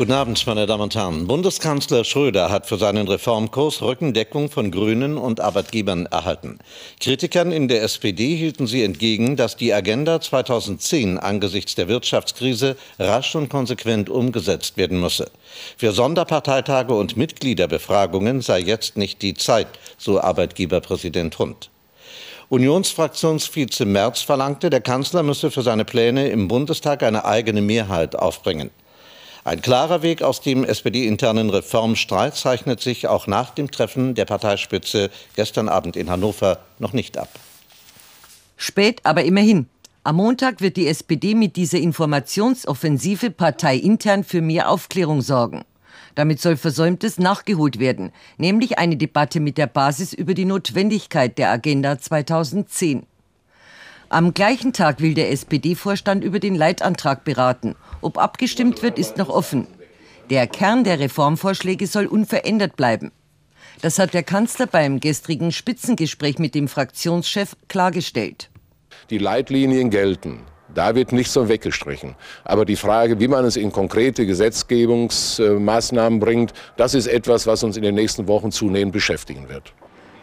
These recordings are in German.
Guten Abend, meine Damen und Herren. Bundeskanzler Schröder hat für seinen Reformkurs Rückendeckung von Grünen und Arbeitgebern erhalten. Kritikern in der SPD hielten sie entgegen, dass die Agenda 2010 angesichts der Wirtschaftskrise rasch und konsequent umgesetzt werden müsse. Für Sonderparteitage und Mitgliederbefragungen sei jetzt nicht die Zeit, so Arbeitgeberpräsident Hund. Unionsfraktionsvize Merz verlangte, der Kanzler müsse für seine Pläne im Bundestag eine eigene Mehrheit aufbringen. Ein klarer Weg aus dem SPD-internen Reformstreit zeichnet sich auch nach dem Treffen der Parteispitze gestern Abend in Hannover noch nicht ab. Spät, aber immerhin. Am Montag wird die SPD mit dieser Informationsoffensive parteiintern für mehr Aufklärung sorgen. Damit soll Versäumtes nachgeholt werden, nämlich eine Debatte mit der Basis über die Notwendigkeit der Agenda 2010. Am gleichen Tag will der SPD-Vorstand über den Leitantrag beraten. Ob abgestimmt wird, ist noch offen. Der Kern der Reformvorschläge soll unverändert bleiben. Das hat der Kanzler beim gestrigen Spitzengespräch mit dem Fraktionschef klargestellt. Die Leitlinien gelten. Da wird nichts so weggestrichen. Aber die Frage, wie man es in konkrete Gesetzgebungsmaßnahmen bringt, das ist etwas, was uns in den nächsten Wochen zunehmend beschäftigen wird.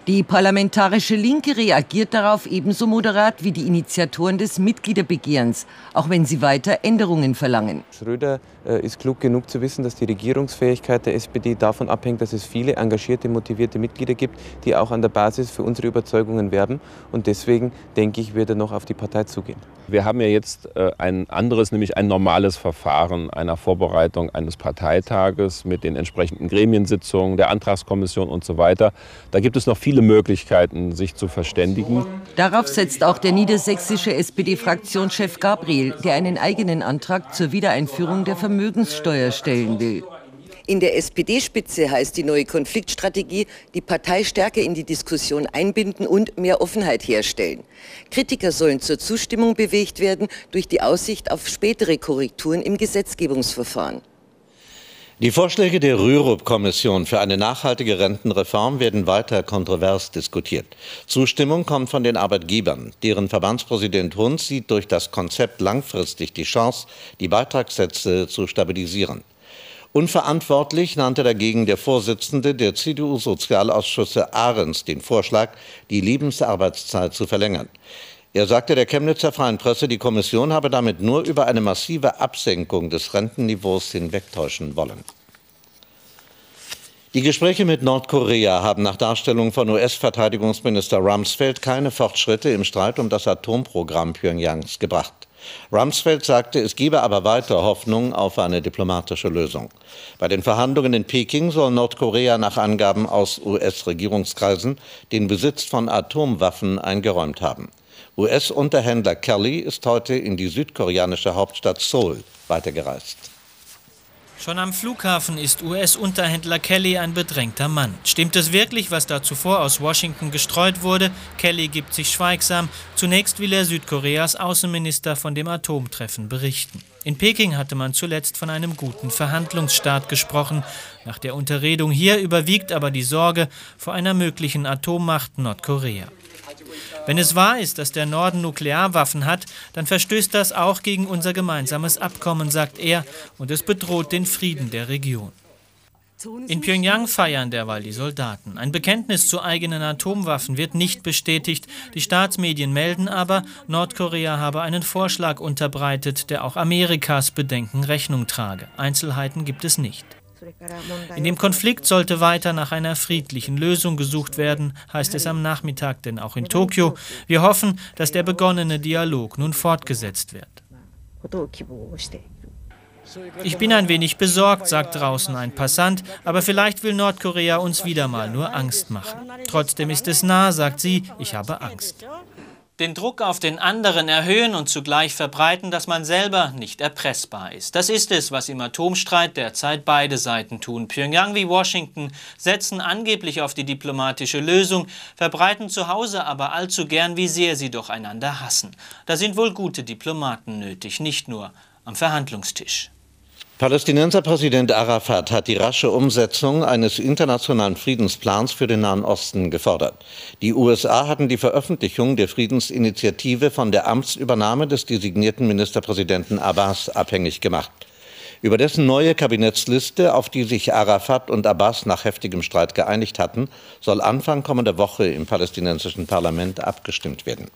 Die parlamentarische Linke reagiert darauf ebenso moderat wie die Initiatoren des Mitgliederbegehrens, auch wenn sie weiter Änderungen verlangen. Schröder äh, ist klug genug zu wissen, dass die Regierungsfähigkeit der SPD davon abhängt, dass es viele engagierte, motivierte Mitglieder gibt, die auch an der Basis für unsere Überzeugungen werben. Und deswegen denke ich, wird er noch auf die Partei zugehen. Wir haben ja jetzt äh, ein anderes, nämlich ein normales Verfahren einer Vorbereitung eines Parteitages mit den entsprechenden Gremiensitzungen, der Antragskommission und so weiter. Da gibt es noch viele viele Möglichkeiten, sich zu verständigen. Darauf setzt auch der niedersächsische SPD-Fraktionschef Gabriel, der einen eigenen Antrag zur Wiedereinführung der Vermögenssteuer stellen will. In der SPD-Spitze heißt die neue Konfliktstrategie, die Partei stärker in die Diskussion einbinden und mehr Offenheit herstellen. Kritiker sollen zur Zustimmung bewegt werden durch die Aussicht auf spätere Korrekturen im Gesetzgebungsverfahren. Die Vorschläge der Rürup-Kommission für eine nachhaltige Rentenreform werden weiter kontrovers diskutiert. Zustimmung kommt von den Arbeitgebern. Deren Verbandspräsident Hund sieht durch das Konzept langfristig die Chance, die Beitragssätze zu stabilisieren. Unverantwortlich nannte dagegen der Vorsitzende der CDU-Sozialausschüsse Ahrens den Vorschlag, die Lebensarbeitszeit zu verlängern. Er sagte der Chemnitzer Freien Presse, die Kommission habe damit nur über eine massive Absenkung des Rentenniveaus hinwegtäuschen wollen. Die Gespräche mit Nordkorea haben nach Darstellung von US-Verteidigungsminister Rumsfeld keine Fortschritte im Streit um das Atomprogramm Pyongyangs gebracht. Rumsfeld sagte, es gebe aber weiter Hoffnung auf eine diplomatische Lösung. Bei den Verhandlungen in Peking soll Nordkorea nach Angaben aus US-Regierungskreisen den Besitz von Atomwaffen eingeräumt haben. US-Unterhändler Kelly ist heute in die südkoreanische Hauptstadt Seoul weitergereist. Schon am Flughafen ist US-Unterhändler Kelly ein bedrängter Mann. Stimmt es wirklich, was da zuvor aus Washington gestreut wurde? Kelly gibt sich schweigsam. Zunächst will er Südkoreas Außenminister von dem Atomtreffen berichten. In Peking hatte man zuletzt von einem guten Verhandlungsstart gesprochen. Nach der Unterredung hier überwiegt aber die Sorge vor einer möglichen Atommacht Nordkorea. Wenn es wahr ist, dass der Norden Nuklearwaffen hat, dann verstößt das auch gegen unser gemeinsames Abkommen, sagt er, und es bedroht den Frieden der Region. In Pyongyang feiern derweil die Soldaten. Ein Bekenntnis zu eigenen Atomwaffen wird nicht bestätigt. Die Staatsmedien melden aber, Nordkorea habe einen Vorschlag unterbreitet, der auch Amerikas Bedenken Rechnung trage. Einzelheiten gibt es nicht. In dem Konflikt sollte weiter nach einer friedlichen Lösung gesucht werden, heißt es am Nachmittag, denn auch in Tokio. Wir hoffen, dass der begonnene Dialog nun fortgesetzt wird. Ich bin ein wenig besorgt, sagt draußen ein Passant, aber vielleicht will Nordkorea uns wieder mal nur Angst machen. Trotzdem ist es nah, sagt sie, ich habe Angst den Druck auf den anderen erhöhen und zugleich verbreiten, dass man selber nicht erpressbar ist. Das ist es, was im Atomstreit derzeit beide Seiten tun. Pyongyang wie Washington setzen angeblich auf die diplomatische Lösung, verbreiten zu Hause aber allzu gern, wie sehr sie doch einander hassen. Da sind wohl gute Diplomaten nötig, nicht nur am Verhandlungstisch. Palästinenserpräsident Arafat hat die rasche Umsetzung eines internationalen Friedensplans für den Nahen Osten gefordert. Die USA hatten die Veröffentlichung der Friedensinitiative von der Amtsübernahme des designierten Ministerpräsidenten Abbas abhängig gemacht. Über dessen neue Kabinettsliste, auf die sich Arafat und Abbas nach heftigem Streit geeinigt hatten, soll Anfang kommender Woche im palästinensischen Parlament abgestimmt werden.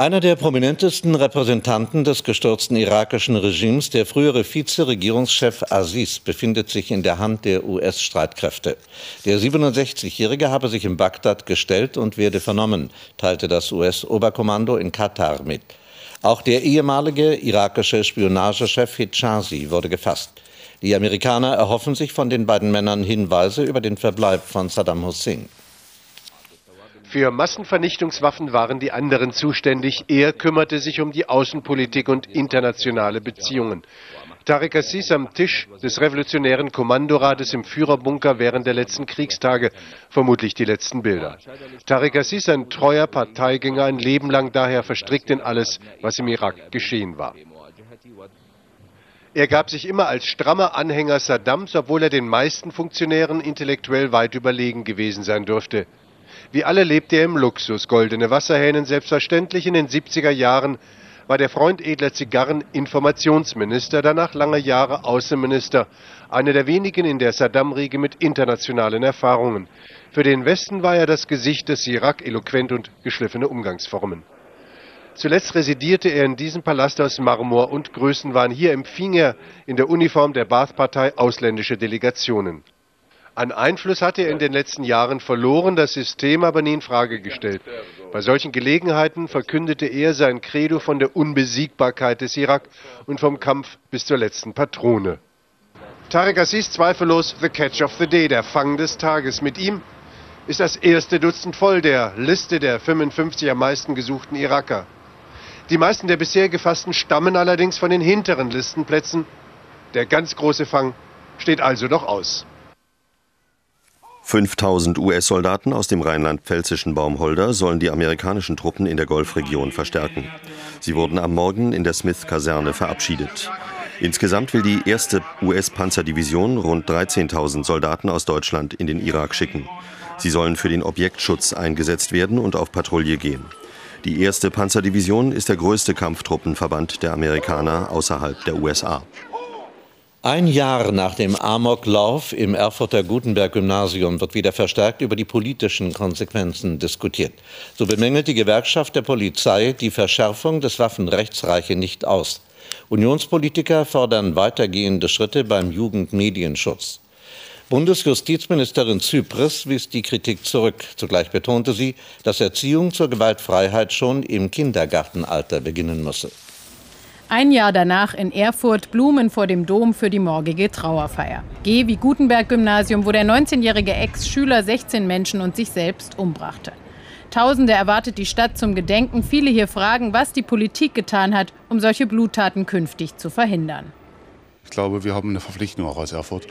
Einer der prominentesten Repräsentanten des gestürzten irakischen Regimes, der frühere Vizeregierungschef Aziz, befindet sich in der Hand der US-Streitkräfte. Der 67-Jährige habe sich in Bagdad gestellt und werde vernommen, teilte das US-Oberkommando in Katar mit. Auch der ehemalige irakische Spionagechef Hijazi wurde gefasst. Die Amerikaner erhoffen sich von den beiden Männern Hinweise über den Verbleib von Saddam Hussein. Für Massenvernichtungswaffen waren die anderen zuständig. Er kümmerte sich um die Außenpolitik und internationale Beziehungen. Tarek Assis am Tisch des revolutionären Kommandorates im Führerbunker während der letzten Kriegstage, vermutlich die letzten Bilder. Tarek Assis, ein treuer Parteigänger, ein Leben lang daher verstrickt in alles, was im Irak geschehen war. Er gab sich immer als strammer Anhänger Saddams, obwohl er den meisten Funktionären intellektuell weit überlegen gewesen sein dürfte. Wie alle lebte er im Luxus, goldene Wasserhähnen selbstverständlich. In den 70er Jahren war der Freund edler Zigarren Informationsminister, danach lange Jahre Außenminister, einer der wenigen in der Saddam-Riege mit internationalen Erfahrungen. Für den Westen war er das Gesicht des Irak, eloquent und geschliffene Umgangsformen. Zuletzt residierte er in diesem Palast aus Marmor und Größenwahn. Hier empfing er in der Uniform der Baath-Partei ausländische Delegationen. An Einfluss hatte er in den letzten Jahren verloren, das System aber nie in Frage gestellt. Bei solchen Gelegenheiten verkündete er sein Credo von der Unbesiegbarkeit des Irak und vom Kampf bis zur letzten Patrone. Tarek Aziz zweifellos the catch of the day, der Fang des Tages. Mit ihm ist das erste Dutzend voll der Liste der 55 am meisten gesuchten Iraker. Die meisten der bisher gefassten stammen allerdings von den hinteren Listenplätzen. Der ganz große Fang steht also noch aus. 5000 US-Soldaten aus dem rheinland-pfälzischen Baumholder sollen die amerikanischen Truppen in der Golfregion verstärken. Sie wurden am Morgen in der Smith-Kaserne verabschiedet. Insgesamt will die erste US-Panzerdivision rund 13.000 Soldaten aus Deutschland in den Irak schicken. Sie sollen für den Objektschutz eingesetzt werden und auf Patrouille gehen. Die erste Panzerdivision ist der größte Kampftruppenverband der Amerikaner außerhalb der USA. Ein Jahr nach dem Amoklauf im Erfurter Gutenberg-Gymnasium wird wieder verstärkt über die politischen Konsequenzen diskutiert. So bemängelt die Gewerkschaft der Polizei, die Verschärfung des Waffenrechts reiche nicht aus. Unionspolitiker fordern weitergehende Schritte beim Jugendmedienschutz. Bundesjustizministerin Zypris wies die Kritik zurück. Zugleich betonte sie, dass Erziehung zur Gewaltfreiheit schon im Kindergartenalter beginnen müsse. Ein Jahr danach in Erfurt Blumen vor dem Dom für die morgige Trauerfeier. G wie Gutenberg-Gymnasium, wo der 19-jährige Ex-Schüler 16 Menschen und sich selbst umbrachte. Tausende erwartet die Stadt zum Gedenken. Viele hier fragen, was die Politik getan hat, um solche Bluttaten künftig zu verhindern. Ich glaube, wir haben eine Verpflichtung auch aus Erfurt,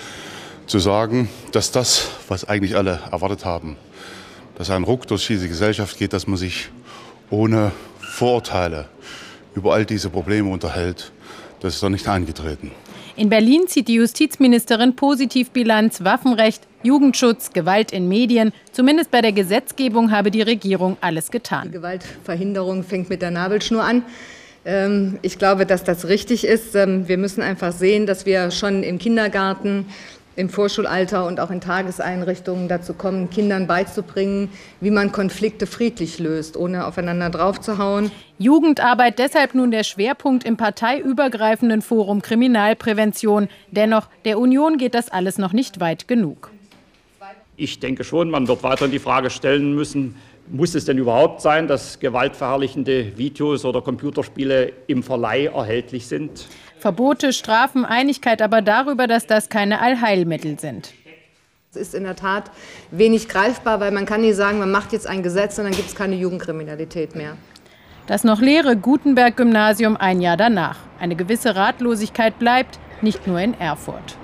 zu sagen, dass das, was eigentlich alle erwartet haben, dass ein Ruck durch diese Gesellschaft geht, dass man sich ohne Vorurteile über all diese Probleme unterhält, das ist doch nicht eingetreten. In Berlin zieht die Justizministerin Positivbilanz, Waffenrecht, Jugendschutz, Gewalt in Medien. Zumindest bei der Gesetzgebung habe die Regierung alles getan. Die Gewaltverhinderung fängt mit der Nabelschnur an. Ähm, ich glaube, dass das richtig ist. Ähm, wir müssen einfach sehen, dass wir schon im Kindergarten im Vorschulalter und auch in Tageseinrichtungen dazu kommen, Kindern beizubringen, wie man Konflikte friedlich löst, ohne aufeinander draufzuhauen. Jugendarbeit deshalb nun der Schwerpunkt im parteiübergreifenden Forum Kriminalprävention. Dennoch, der Union geht das alles noch nicht weit genug. Ich denke schon, man wird weiterhin die Frage stellen müssen, muss es denn überhaupt sein, dass gewaltverherrlichende Videos oder Computerspiele im Verleih erhältlich sind? Verbote, Strafen, Einigkeit aber darüber, dass das keine Allheilmittel sind. Es ist in der Tat wenig greifbar, weil man kann nicht sagen, man macht jetzt ein Gesetz und dann gibt es keine Jugendkriminalität mehr. Das noch leere Gutenberg-Gymnasium ein Jahr danach. Eine gewisse Ratlosigkeit bleibt, nicht nur in Erfurt.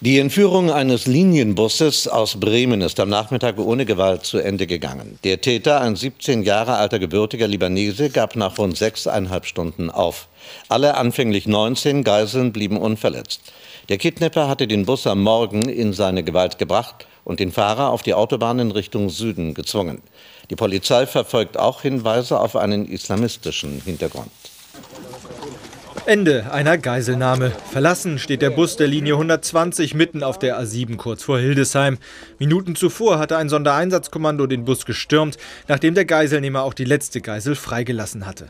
Die Entführung eines Linienbusses aus Bremen ist am Nachmittag ohne Gewalt zu Ende gegangen. Der Täter, ein 17 Jahre alter gebürtiger Libanese, gab nach rund sechseinhalb Stunden auf. Alle anfänglich 19 Geiseln blieben unverletzt. Der Kidnapper hatte den Bus am Morgen in seine Gewalt gebracht und den Fahrer auf die Autobahn in Richtung Süden gezwungen. Die Polizei verfolgt auch Hinweise auf einen islamistischen Hintergrund. Ende einer Geiselnahme. Verlassen steht der Bus der Linie 120 mitten auf der A7 kurz vor Hildesheim. Minuten zuvor hatte ein Sondereinsatzkommando den Bus gestürmt, nachdem der Geiselnehmer auch die letzte Geisel freigelassen hatte.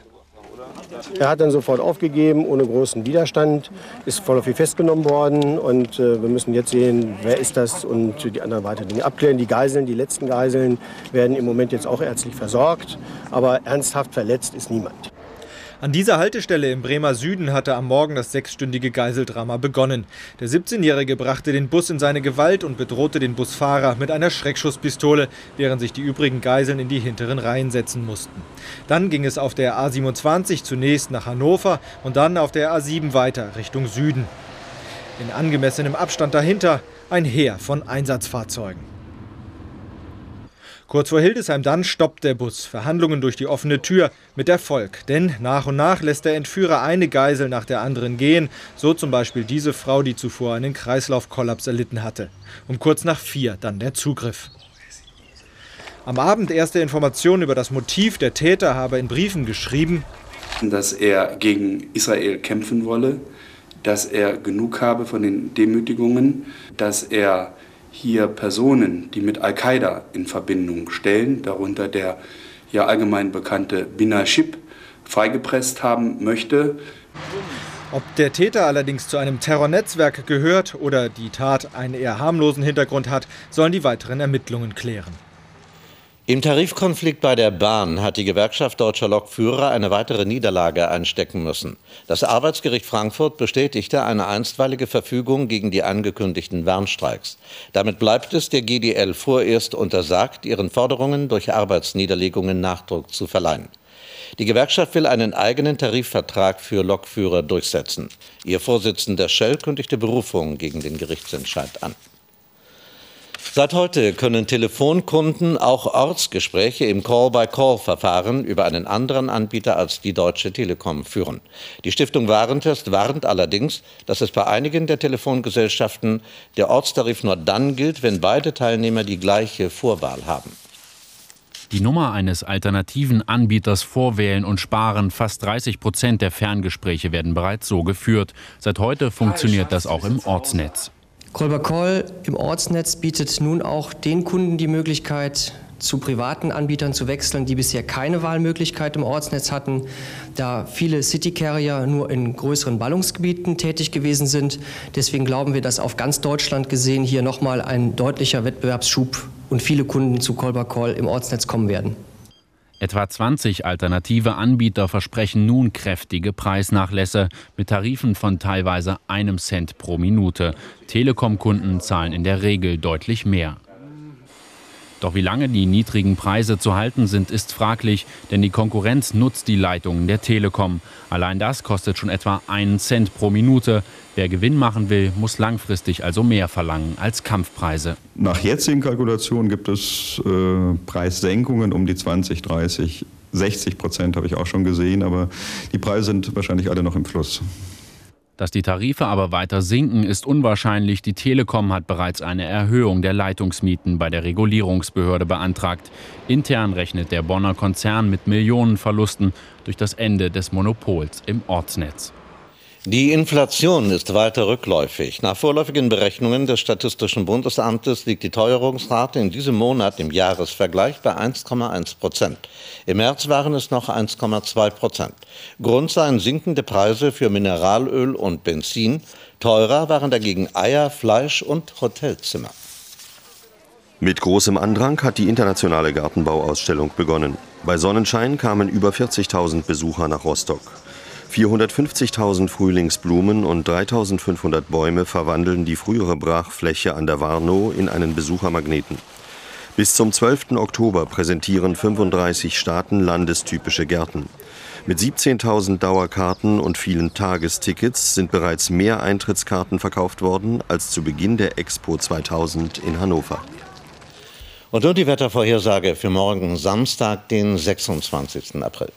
Er hat dann sofort aufgegeben, ohne großen Widerstand, ist voll auf festgenommen worden und äh, wir müssen jetzt sehen, wer ist das und die anderen weiteren Dinge abklären. Die Geiseln, die letzten Geiseln werden im Moment jetzt auch ärztlich versorgt, aber ernsthaft verletzt ist niemand. An dieser Haltestelle im Bremer Süden hatte am Morgen das sechsstündige Geiseldrama begonnen. Der 17-Jährige brachte den Bus in seine Gewalt und bedrohte den Busfahrer mit einer Schreckschusspistole, während sich die übrigen Geiseln in die hinteren Reihen setzen mussten. Dann ging es auf der A27 zunächst nach Hannover und dann auf der A7 weiter Richtung Süden. In angemessenem Abstand dahinter ein Heer von Einsatzfahrzeugen. Kurz vor Hildesheim dann stoppt der Bus. Verhandlungen durch die offene Tür mit Erfolg. Denn nach und nach lässt der Entführer eine Geisel nach der anderen gehen. So zum Beispiel diese Frau, die zuvor einen Kreislaufkollaps erlitten hatte. Um kurz nach vier dann der Zugriff. Am Abend erste Informationen über das Motiv. Der Täter habe in Briefen geschrieben, dass er gegen Israel kämpfen wolle, dass er genug habe von den Demütigungen, dass er hier Personen, die mit Al-Qaida in Verbindung stellen, darunter der ja allgemein bekannte Binashib, freigepresst haben möchte. Ob der Täter allerdings zu einem Terrornetzwerk gehört oder die Tat einen eher harmlosen Hintergrund hat, sollen die weiteren Ermittlungen klären. Im Tarifkonflikt bei der Bahn hat die Gewerkschaft deutscher Lokführer eine weitere Niederlage einstecken müssen. Das Arbeitsgericht Frankfurt bestätigte eine einstweilige Verfügung gegen die angekündigten Warnstreiks. Damit bleibt es der GDL vorerst untersagt, ihren Forderungen durch Arbeitsniederlegungen Nachdruck zu verleihen. Die Gewerkschaft will einen eigenen Tarifvertrag für Lokführer durchsetzen. Ihr Vorsitzender Schell kündigte Berufung gegen den Gerichtsentscheid an. Seit heute können Telefonkunden auch Ortsgespräche im Call-by-Call-Verfahren über einen anderen Anbieter als die Deutsche Telekom führen. Die Stiftung Warentest warnt allerdings, dass es bei einigen der Telefongesellschaften der Ortstarif nur dann gilt, wenn beide Teilnehmer die gleiche Vorwahl haben. Die Nummer eines alternativen Anbieters vorwählen und sparen. Fast 30 Prozent der Ferngespräche werden bereits so geführt. Seit heute funktioniert das auch im Ortsnetz. Call im Ortsnetz bietet nun auch den Kunden die Möglichkeit, zu privaten Anbietern zu wechseln, die bisher keine Wahlmöglichkeit im Ortsnetz hatten, da viele City Carrier nur in größeren Ballungsgebieten tätig gewesen sind. Deswegen glauben wir, dass auf ganz Deutschland gesehen hier nochmal ein deutlicher Wettbewerbsschub und viele Kunden zu Call im Ortsnetz kommen werden. Etwa 20 alternative Anbieter versprechen nun kräftige Preisnachlässe mit Tarifen von teilweise einem Cent pro Minute. Telekom-Kunden zahlen in der Regel deutlich mehr. Doch wie lange die niedrigen Preise zu halten sind, ist fraglich, denn die Konkurrenz nutzt die Leitungen der Telekom. Allein das kostet schon etwa einen Cent pro Minute. Wer Gewinn machen will, muss langfristig also mehr verlangen als Kampfpreise. Nach jetzigen Kalkulationen gibt es äh, Preissenkungen um die 20, 30, 60 Prozent habe ich auch schon gesehen, aber die Preise sind wahrscheinlich alle noch im Fluss. Dass die Tarife aber weiter sinken, ist unwahrscheinlich. Die Telekom hat bereits eine Erhöhung der Leitungsmieten bei der Regulierungsbehörde beantragt. Intern rechnet der Bonner Konzern mit Millionenverlusten durch das Ende des Monopols im Ortsnetz. Die Inflation ist weiter rückläufig. Nach vorläufigen Berechnungen des Statistischen Bundesamtes liegt die Teuerungsrate in diesem Monat im Jahresvergleich bei 1,1 Prozent. Im März waren es noch 1,2 Prozent. Grund seien sinkende Preise für Mineralöl und Benzin. Teurer waren dagegen Eier, Fleisch und Hotelzimmer. Mit großem Andrang hat die internationale Gartenbauausstellung begonnen. Bei Sonnenschein kamen über 40.000 Besucher nach Rostock. 450.000 Frühlingsblumen und 3.500 Bäume verwandeln die frühere Brachfläche an der Warnow in einen Besuchermagneten. Bis zum 12. Oktober präsentieren 35 Staaten landestypische Gärten. Mit 17.000 Dauerkarten und vielen Tagestickets sind bereits mehr Eintrittskarten verkauft worden als zu Beginn der Expo 2000 in Hannover. Und nun die Wettervorhersage für morgen Samstag, den 26. April.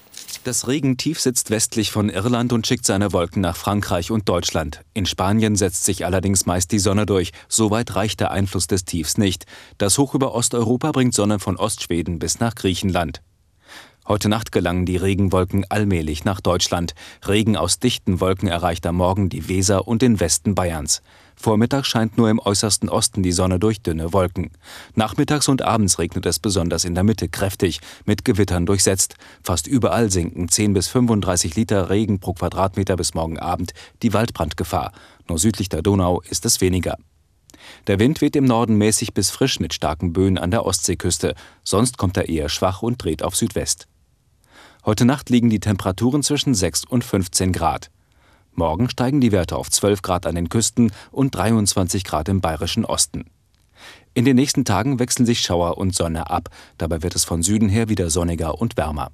Das Regentief sitzt westlich von Irland und schickt seine Wolken nach Frankreich und Deutschland. In Spanien setzt sich allerdings meist die Sonne durch. Soweit reicht der Einfluss des Tiefs nicht. Das Hoch über Osteuropa bringt Sonne von Ostschweden bis nach Griechenland. Heute Nacht gelangen die Regenwolken allmählich nach Deutschland. Regen aus dichten Wolken erreicht am Morgen die Weser und den Westen Bayerns. Vormittag scheint nur im äußersten Osten die Sonne durch dünne Wolken. Nachmittags und abends regnet es besonders in der Mitte kräftig, mit Gewittern durchsetzt. Fast überall sinken 10 bis 35 Liter Regen pro Quadratmeter bis morgen Abend die Waldbrandgefahr. Nur südlich der Donau ist es weniger. Der Wind weht im Norden mäßig bis frisch mit starken Böen an der Ostseeküste. Sonst kommt er eher schwach und dreht auf Südwest. Heute Nacht liegen die Temperaturen zwischen 6 und 15 Grad. Morgen steigen die Werte auf 12 Grad an den Küsten und 23 Grad im bayerischen Osten. In den nächsten Tagen wechseln sich Schauer und Sonne ab. Dabei wird es von Süden her wieder sonniger und wärmer.